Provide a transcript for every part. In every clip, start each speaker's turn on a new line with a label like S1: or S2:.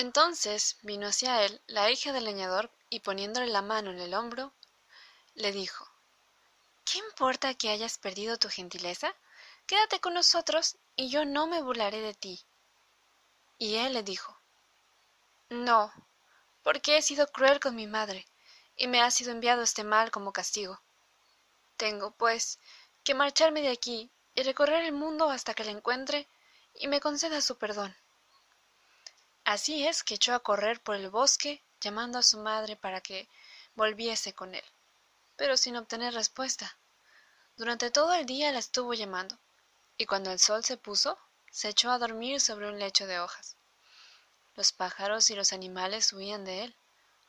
S1: entonces vino hacia él la hija del leñador y poniéndole la mano en el hombro le dijo ¿Qué importa que hayas perdido tu gentileza? Quédate con nosotros y yo no me burlaré de ti. Y él le dijo No, porque he sido cruel con mi madre, y me ha sido enviado este mal como castigo. Tengo, pues, que marcharme de aquí y recorrer el mundo hasta que la encuentre y me conceda su perdón. Así es que echó a correr por el bosque llamando a su madre para que volviese con él, pero sin obtener respuesta. Durante todo el día la estuvo llamando, y cuando el sol se puso, se echó a dormir sobre un lecho de hojas. Los pájaros y los animales huían de él,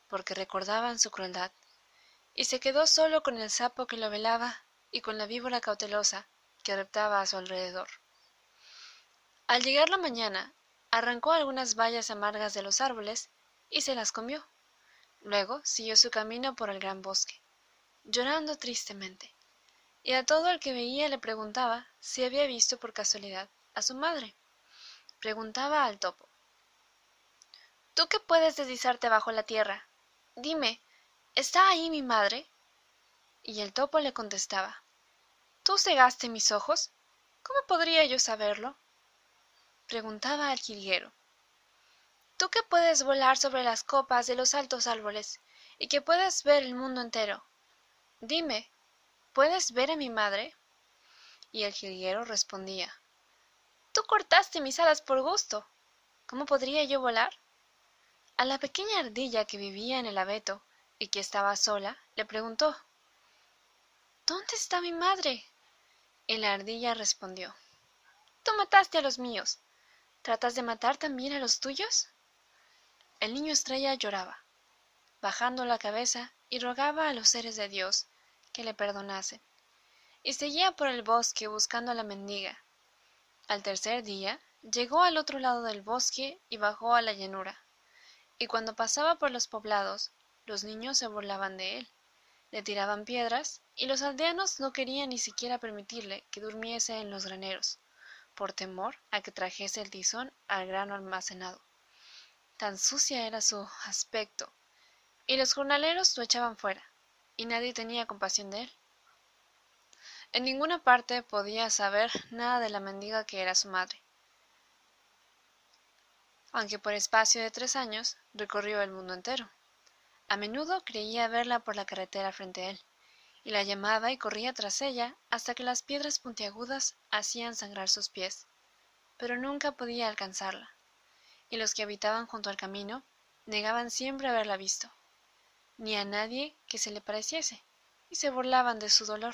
S1: porque recordaban su crueldad, y se quedó solo con el sapo que lo velaba y con la víbora cautelosa que reptaba a su alrededor. Al llegar la mañana, arrancó algunas bayas amargas de los árboles y se las comió. Luego siguió su camino por el gran bosque, llorando tristemente, y a todo el que veía le preguntaba si había visto por casualidad a su madre. Preguntaba al topo Tú que puedes deslizarte bajo la tierra, dime, ¿está ahí mi madre? Y el topo le contestaba ¿Tú cegaste mis ojos? ¿Cómo podría yo saberlo? Preguntaba al jilguero tú que puedes volar sobre las copas de los altos árboles y que puedes ver el mundo entero dime puedes ver a mi madre y el jilguero respondía tú cortaste mis alas por gusto cómo podría yo volar a la pequeña ardilla que vivía en el abeto y que estaba sola le preguntó dónde está mi madre y la ardilla respondió tú mataste a los míos ¿Tratas de matar también a los tuyos? El niño estrella lloraba, bajando la cabeza y rogaba a los seres de Dios que le perdonasen, y seguía por el bosque buscando a la mendiga. Al tercer día llegó al otro lado del bosque y bajó a la llanura, y cuando pasaba por los poblados, los niños se burlaban de él, le tiraban piedras, y los aldeanos no querían ni siquiera permitirle que durmiese en los graneros por temor a que trajese el tizón al grano almacenado. Tan sucia era su aspecto, y los jornaleros lo echaban fuera, y nadie tenía compasión de él. En ninguna parte podía saber nada de la mendiga que era su madre, aunque por espacio de tres años recorrió el mundo entero. A menudo creía verla por la carretera frente a él, y la llamaba y corría tras ella hasta que las piedras puntiagudas hacían sangrar sus pies, pero nunca podía alcanzarla, y los que habitaban junto al camino negaban siempre haberla visto, ni a nadie que se le pareciese, y se burlaban de su dolor.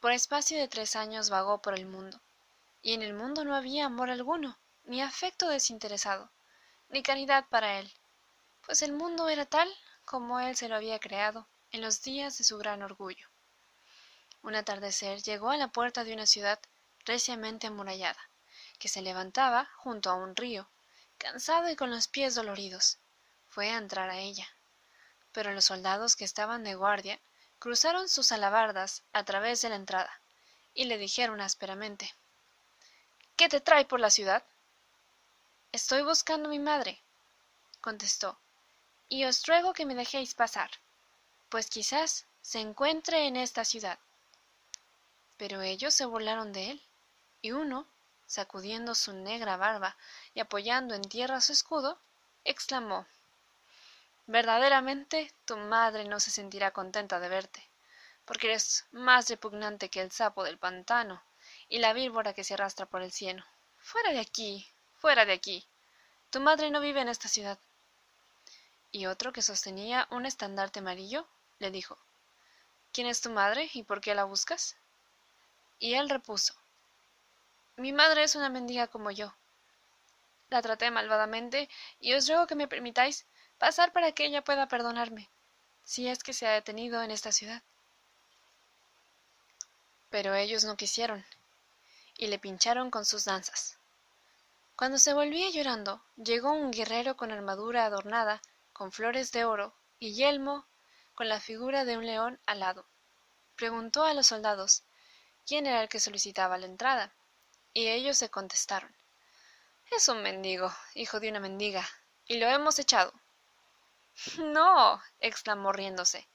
S1: Por espacio de tres años vagó por el mundo, y en el mundo no había amor alguno, ni afecto desinteresado, ni caridad para él, pues el mundo era tal como él se lo había creado, en los días de su gran orgullo. Un atardecer llegó a la puerta de una ciudad reciamente amurallada, que se levantaba junto a un río, cansado y con los pies doloridos. Fue a entrar a ella. Pero los soldados que estaban de guardia cruzaron sus alabardas a través de la entrada, y le dijeron ásperamente ¿Qué te trae por la ciudad? Estoy buscando a mi madre, contestó, y os ruego que me dejéis pasar pues quizás se encuentre en esta ciudad. Pero ellos se burlaron de él, y uno, sacudiendo su negra barba y apoyando en tierra su escudo, exclamó Verdaderamente tu madre no se sentirá contenta de verte, porque eres más repugnante que el sapo del pantano y la víbora que se arrastra por el cielo. Fuera de aquí, fuera de aquí. Tu madre no vive en esta ciudad. Y otro que sostenía un estandarte amarillo le dijo ¿Quién es tu madre y por qué la buscas? Y él repuso Mi madre es una mendiga como yo. La traté malvadamente y os ruego que me permitáis pasar para que ella pueda perdonarme, si es que se ha detenido en esta ciudad. Pero ellos no quisieron, y le pincharon con sus danzas. Cuando se volvía llorando, llegó un guerrero con armadura adornada, con flores de oro, y yelmo con la figura de un león alado. Preguntó a los soldados quién era el que solicitaba la entrada, y ellos se contestaron Es un mendigo, hijo de una mendiga, y lo hemos echado. No, exclamó riéndose.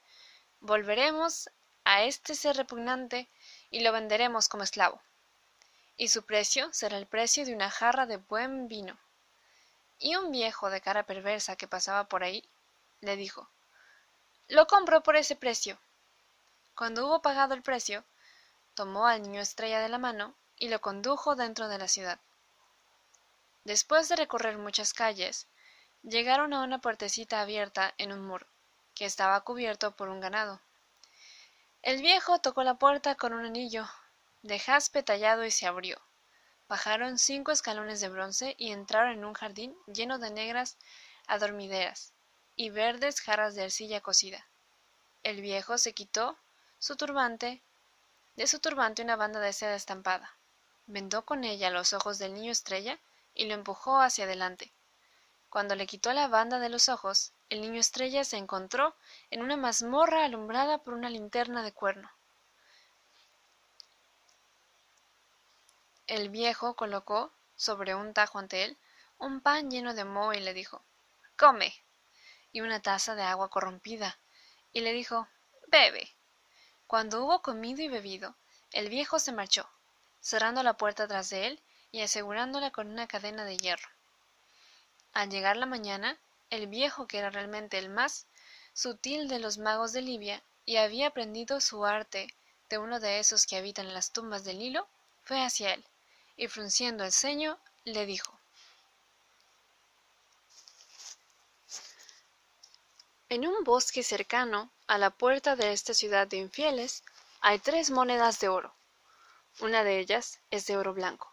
S1: Volveremos a este ser repugnante y lo venderemos como esclavo. Y su precio será el precio de una jarra de buen vino. Y un viejo de cara perversa que pasaba por ahí le dijo Lo compro por ese precio. Cuando hubo pagado el precio, tomó al niño estrella de la mano y lo condujo dentro de la ciudad. Después de recorrer muchas calles, llegaron a una puertecita abierta en un muro, que estaba cubierto por un ganado. El viejo tocó la puerta con un anillo de jaspe tallado y se abrió. Bajaron cinco escalones de bronce y entraron en un jardín lleno de negras adormideras y verdes jarras de arcilla cocida. El viejo se quitó su turbante, de su turbante una banda de seda estampada, vendó con ella los ojos del niño estrella y lo empujó hacia adelante. Cuando le quitó la banda de los ojos, el niño estrella se encontró en una mazmorra alumbrada por una linterna de cuerno. El viejo colocó sobre un tajo ante él un pan lleno de moho y le dijo Come. Y una taza de agua corrompida, y le dijo Bebe. Cuando hubo comido y bebido, el viejo se marchó, cerrando la puerta tras de él y asegurándola con una cadena de hierro. Al llegar la mañana, el viejo, que era realmente el más sutil de los magos de Libia y había aprendido su arte de uno de esos que habitan las tumbas del Nilo, fue hacia él, y frunciendo el ceño, le dijo En un bosque cercano a la puerta de esta ciudad de infieles hay tres monedas de oro. Una de ellas es de oro blanco,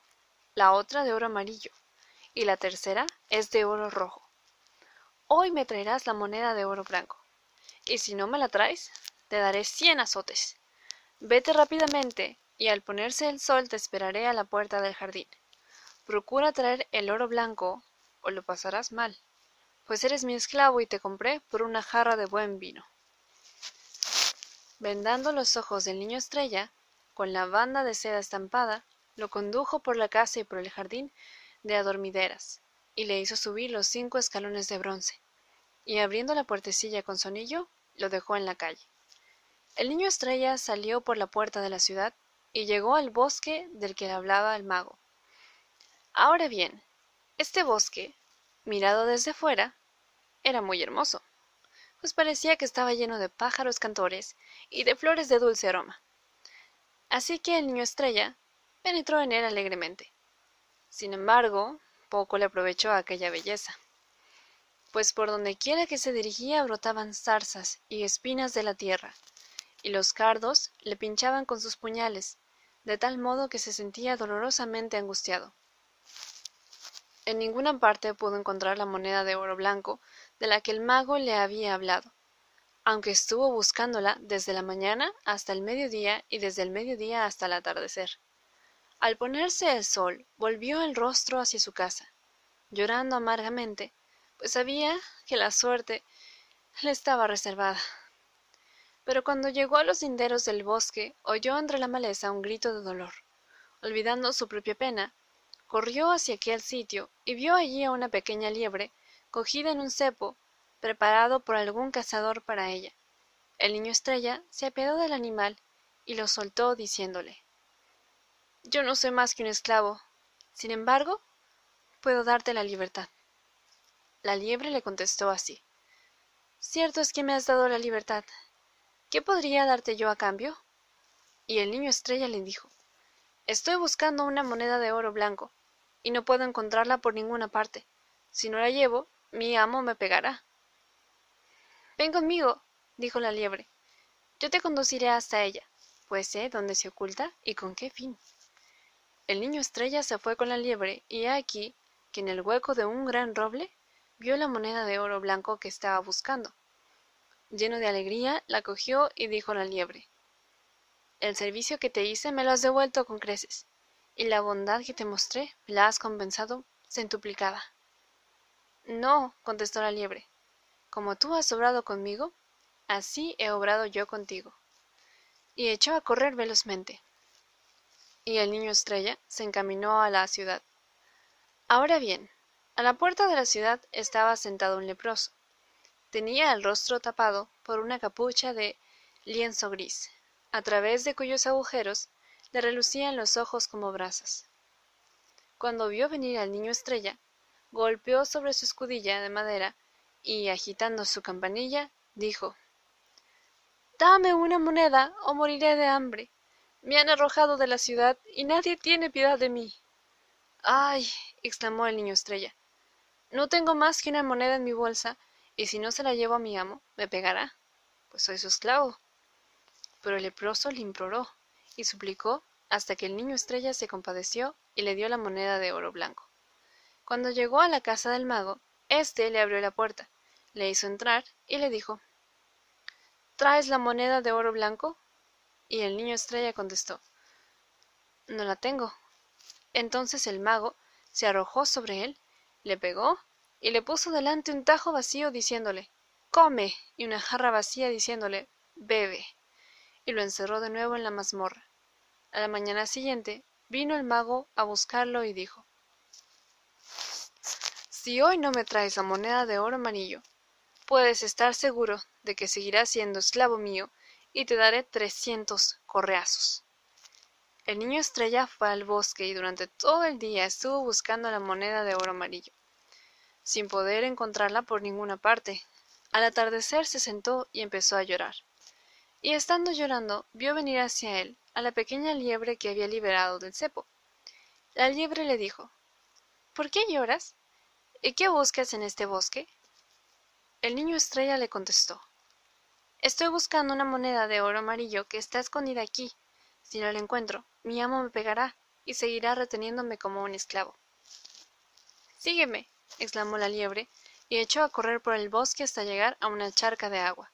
S1: la otra de oro amarillo, y la tercera es de oro rojo. Hoy me traerás la moneda de oro blanco, y si no me la traes, te daré cien azotes. Vete rápidamente, y al ponerse el sol te esperaré a la puerta del jardín. Procura traer el oro blanco, o lo pasarás mal, pues eres mi esclavo y te compré por una jarra de buen vino. Vendando los ojos del niño estrella, con la banda de seda estampada, lo condujo por la casa y por el jardín de adormideras, y le hizo subir los cinco escalones de bronce, y abriendo la puertecilla con sonillo, lo dejó en la calle. El niño estrella salió por la puerta de la ciudad y llegó al bosque del que hablaba el mago. Ahora bien, este bosque, mirado desde fuera, era muy hermoso, pues parecía que estaba lleno de pájaros cantores y de flores de dulce aroma. Así que el niño estrella penetró en él alegremente. Sin embargo, poco le aprovechó aquella belleza, pues por donde quiera que se dirigía brotaban zarzas y espinas de la tierra, y los cardos le pinchaban con sus puñales, de tal modo que se sentía dolorosamente angustiado. En ninguna parte pudo encontrar la moneda de oro blanco de la que el mago le había hablado, aunque estuvo buscándola desde la mañana hasta el mediodía y desde el mediodía hasta el atardecer. Al ponerse el sol, volvió el rostro hacia su casa, llorando amargamente, pues sabía que la suerte le estaba reservada. Pero cuando llegó a los linderos del bosque, oyó entre la maleza un grito de dolor. Olvidando su propia pena, corrió hacia aquel sitio y vio allí a una pequeña liebre cogida en un cepo preparado por algún cazador para ella. El niño estrella se apiadó del animal y lo soltó diciéndole Yo no soy más que un esclavo. Sin embargo, puedo darte la libertad. La liebre le contestó así Cierto es que me has dado la libertad. ¿Qué podría darte yo a cambio? Y el niño estrella le dijo Estoy buscando una moneda de oro blanco, y no puedo encontrarla por ninguna parte. Si no la llevo, mi amo me pegará. Ven conmigo, dijo la liebre. Yo te conduciré hasta ella, pues sé dónde se oculta y con qué fin. El niño estrella se fue con la liebre, y aquí que en el hueco de un gran roble vio la moneda de oro blanco que estaba buscando. Lleno de alegría, la cogió y dijo a la liebre El servicio que te hice me lo has devuelto con creces, y la bondad que te mostré me la has compensado centuplicada. No, contestó la liebre. Como tú has obrado conmigo, así he obrado yo contigo. Y echó a correr velozmente. Y el niño estrella se encaminó a la ciudad. Ahora bien, A la puerta de la ciudad estaba sentado un leproso. Tenía el rostro tapado por una capucha de lienzo gris, a través de cuyos agujeros le relucían los ojos como brasas. Cuando vio venir al niño estrella, golpeó sobre su escudilla de madera y, agitando su campanilla, dijo Dame una moneda o moriré de hambre. Me han arrojado de la ciudad y nadie tiene piedad de mí. Ay, exclamó el niño estrella, no tengo más que una moneda en mi bolsa, y si no se la llevo a mi amo, me pegará, pues soy su esclavo. Pero el leproso le imploró y suplicó hasta que el niño estrella se compadeció y le dio la moneda de oro blanco. Cuando llegó a la casa del mago, éste le abrió la puerta, le hizo entrar y le dijo ¿Traes la moneda de oro blanco? Y el niño estrella contestó No la tengo. Entonces el mago se arrojó sobre él le pegó y le puso delante un tajo vacío diciéndole come y una jarra vacía diciéndole bebe y lo encerró de nuevo en la mazmorra a la mañana siguiente vino el mago a buscarlo y dijo si hoy no me traes la moneda de oro amarillo puedes estar seguro de que seguirás siendo esclavo mío y te daré trescientos correazos el niño estrella fue al bosque y durante todo el día estuvo buscando la moneda de oro amarillo, sin poder encontrarla por ninguna parte. Al atardecer se sentó y empezó a llorar. Y estando llorando, vio venir hacia él a la pequeña liebre que había liberado del cepo. La liebre le dijo ¿Por qué lloras? ¿Y qué buscas en este bosque? El niño estrella le contestó Estoy buscando una moneda de oro amarillo que está escondida aquí. Si no la encuentro, mi amo me pegará y seguirá reteniéndome como un esclavo. Sígueme, exclamó la liebre, y echó a correr por el bosque hasta llegar a una charca de agua,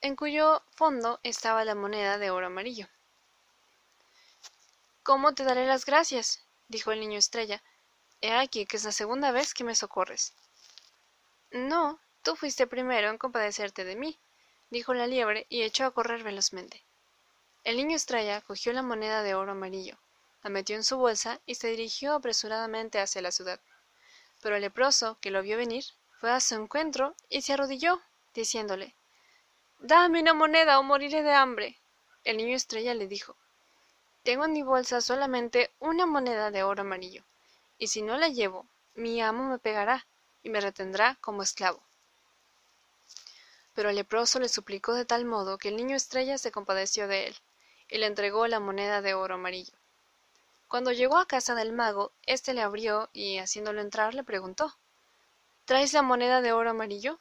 S1: en cuyo fondo estaba la moneda de oro amarillo. ¿Cómo te daré las gracias? dijo el niño estrella. He aquí que es la segunda vez que me socorres. No, tú fuiste primero en compadecerte de mí, dijo la liebre y echó a correr velozmente. El niño estrella cogió la moneda de oro amarillo, la metió en su bolsa y se dirigió apresuradamente hacia la ciudad. Pero el leproso, que lo vio venir, fue a su encuentro y se arrodilló, diciéndole Dame una moneda o moriré de hambre. El niño estrella le dijo Tengo en mi bolsa solamente una moneda de oro amarillo, y si no la llevo, mi amo me pegará y me retendrá como esclavo. Pero el leproso le suplicó de tal modo que el niño estrella se compadeció de él y le entregó la moneda de oro amarillo. Cuando llegó a casa del mago, éste le abrió y, haciéndolo entrar, le preguntó ¿Traes la moneda de oro amarillo?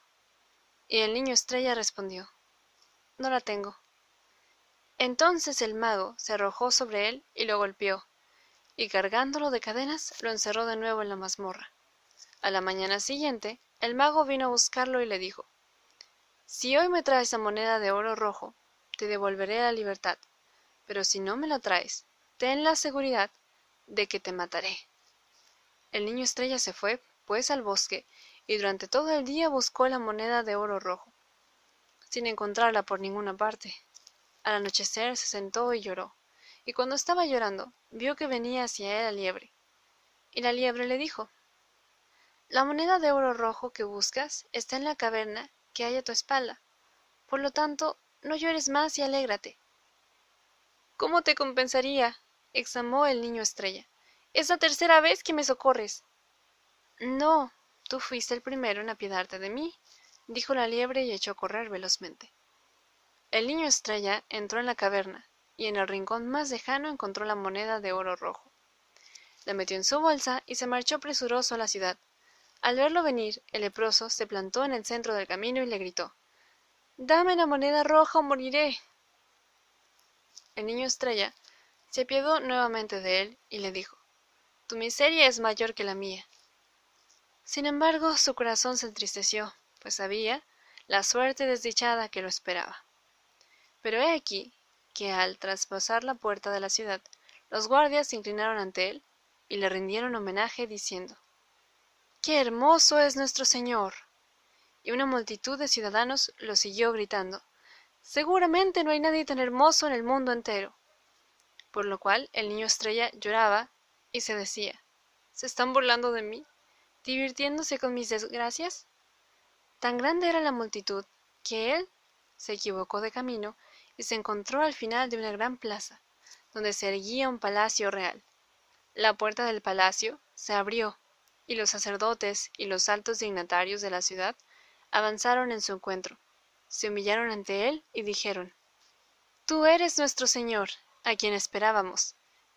S1: Y el niño estrella respondió No la tengo. Entonces el mago se arrojó sobre él y lo golpeó, y cargándolo de cadenas lo encerró de nuevo en la mazmorra. A la mañana siguiente, el mago vino a buscarlo y le dijo Si hoy me traes la moneda de oro rojo, te devolveré la libertad pero si no me la traes, ten la seguridad de que te mataré. El niño estrella se fue, pues, al bosque, y durante todo el día buscó la moneda de oro rojo, sin encontrarla por ninguna parte. Al anochecer se sentó y lloró, y cuando estaba llorando, vio que venía hacia él la liebre. Y la liebre le dijo La moneda de oro rojo que buscas está en la caverna que hay a tu espalda. Por lo tanto, no llores más y alégrate. ¿Cómo te compensaría? exclamó el niño estrella. Es la tercera vez que me socorres. No, tú fuiste el primero en apiadarte de mí, dijo la liebre y echó a correr velozmente. El niño estrella entró en la caverna y en el rincón más lejano encontró la moneda de oro rojo. La metió en su bolsa y se marchó presuroso a la ciudad. Al verlo venir, el leproso se plantó en el centro del camino y le gritó Dame la moneda roja o moriré el niño estrella se apiadó nuevamente de él y le dijo Tu miseria es mayor que la mía. Sin embargo, su corazón se entristeció, pues sabía la suerte desdichada que lo esperaba. Pero he aquí que al traspasar la puerta de la ciudad, los guardias se inclinaron ante él y le rindieron homenaje diciendo ¡Qué hermoso es nuestro Señor! Y una multitud de ciudadanos lo siguió gritando Seguramente no hay nadie tan hermoso en el mundo entero. Por lo cual el niño estrella lloraba y se decía ¿Se están burlando de mí? divirtiéndose con mis desgracias? Tan grande era la multitud que él se equivocó de camino y se encontró al final de una gran plaza, donde se erguía un palacio real. La puerta del palacio se abrió, y los sacerdotes y los altos dignatarios de la ciudad avanzaron en su encuentro, se humillaron ante él y dijeron Tú eres nuestro Señor, a quien esperábamos,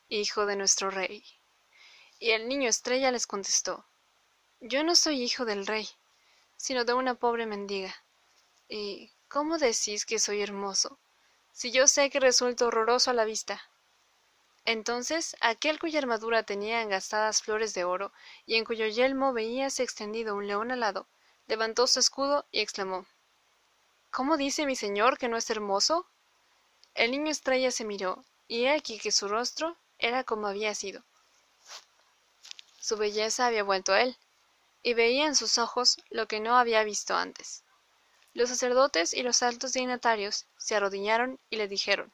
S1: hijo de nuestro rey. Y el niño estrella les contestó Yo no soy hijo del rey, sino de una pobre mendiga. ¿Y cómo decís que soy hermoso? Si yo sé que resulto horroroso a la vista. Entonces aquel cuya armadura tenía engastadas flores de oro, y en cuyo yelmo veíase extendido un león alado, levantó su escudo y exclamó ¿Cómo dice mi señor que no es hermoso? El niño estrella se miró, y he aquí que su rostro era como había sido. Su belleza había vuelto a él, y veía en sus ojos lo que no había visto antes. Los sacerdotes y los altos dignatarios se arrodillaron y le dijeron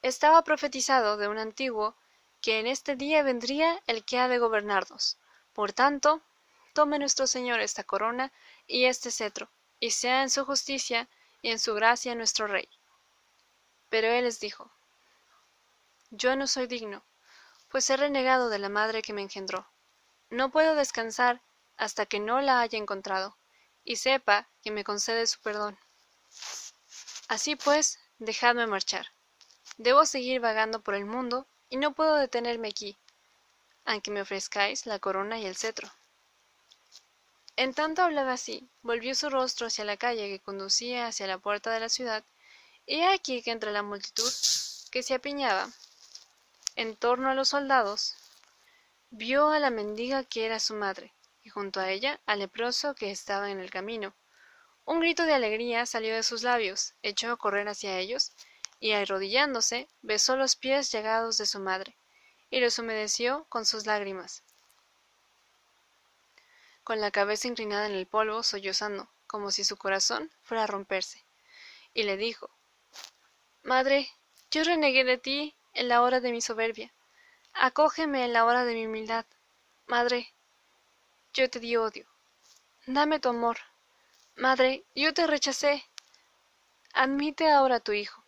S1: estaba profetizado de un antiguo que en este día vendría el que ha de gobernarnos. Por tanto, tome nuestro Señor esta corona y este cetro, y sea en su justicia y en su gracia nuestro Rey. Pero él les dijo, Yo no soy digno, pues he renegado de la madre que me engendró. No puedo descansar hasta que no la haya encontrado, y sepa que me concede su perdón. Así pues, dejadme marchar. Debo seguir vagando por el mundo y no puedo detenerme aquí, aunque me ofrezcáis la corona y el cetro. En tanto hablaba así, volvió su rostro hacia la calle que conducía hacia la puerta de la ciudad, y aquí que entre la multitud que se apiñaba en torno a los soldados, vio a la mendiga que era su madre, junto a ella al leproso que estaba en el camino. Un grito de alegría salió de sus labios, echó a correr hacia ellos, y arrodillándose besó los pies llagados de su madre, y los humedeció con sus lágrimas. Con la cabeza inclinada en el polvo, sollozando, como si su corazón fuera a romperse, y le dijo Madre, yo renegué de ti en la hora de mi soberbia. Acógeme en la hora de mi humildad. Madre, yo te di odio. Dame tu amor. Madre, yo te rechacé. Admite ahora a tu hijo.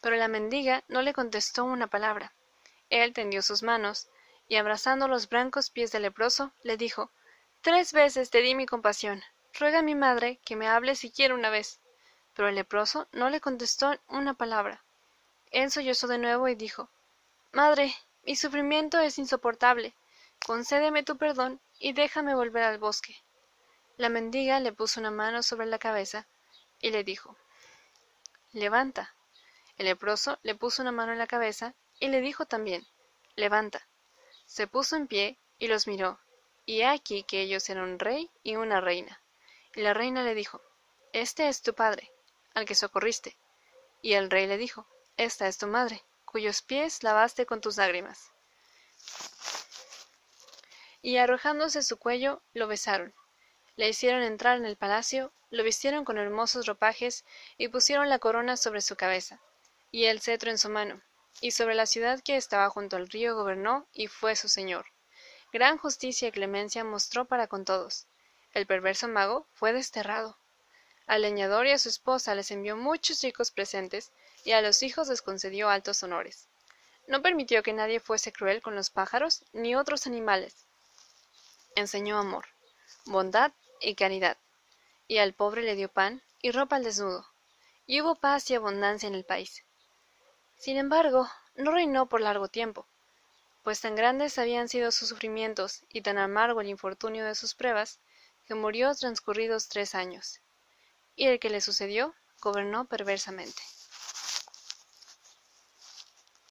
S1: Pero la mendiga no le contestó una palabra. Él tendió sus manos, y abrazando los blancos pies del leproso, le dijo Tres veces te di mi compasión. Ruega a mi madre que me hable siquiera una vez. Pero el leproso no le contestó una palabra. Él sollozó de nuevo y dijo Madre, mi sufrimiento es insoportable. Concédeme tu perdón y déjame volver al bosque. La mendiga le puso una mano sobre la cabeza y le dijo Levanta. El leproso le puso una mano en la cabeza y le dijo también Levanta. Se puso en pie y los miró, y aquí que ellos eran un rey y una reina. Y la reina le dijo Este es tu padre, al que socorriste. Y el rey le dijo Esta es tu madre, cuyos pies lavaste con tus lágrimas. Y arrojándose su cuello, lo besaron. Le hicieron entrar en el palacio, lo vistieron con hermosos ropajes y pusieron la corona sobre su cabeza y el cetro en su mano, y sobre la ciudad que estaba junto al río gobernó y fue su señor. Gran justicia y clemencia mostró para con todos. El perverso mago fue desterrado. Al leñador y a su esposa les envió muchos ricos presentes, y a los hijos les concedió altos honores. No permitió que nadie fuese cruel con los pájaros ni otros animales. Enseñó amor, bondad y caridad, y al pobre le dio pan y ropa al desnudo, y hubo paz y abundancia en el país. Sin embargo, no reinó por largo tiempo, pues tan grandes habían sido sus sufrimientos y tan amargo el infortunio de sus pruebas, que murió transcurridos tres años. Y el que le sucedió gobernó perversamente.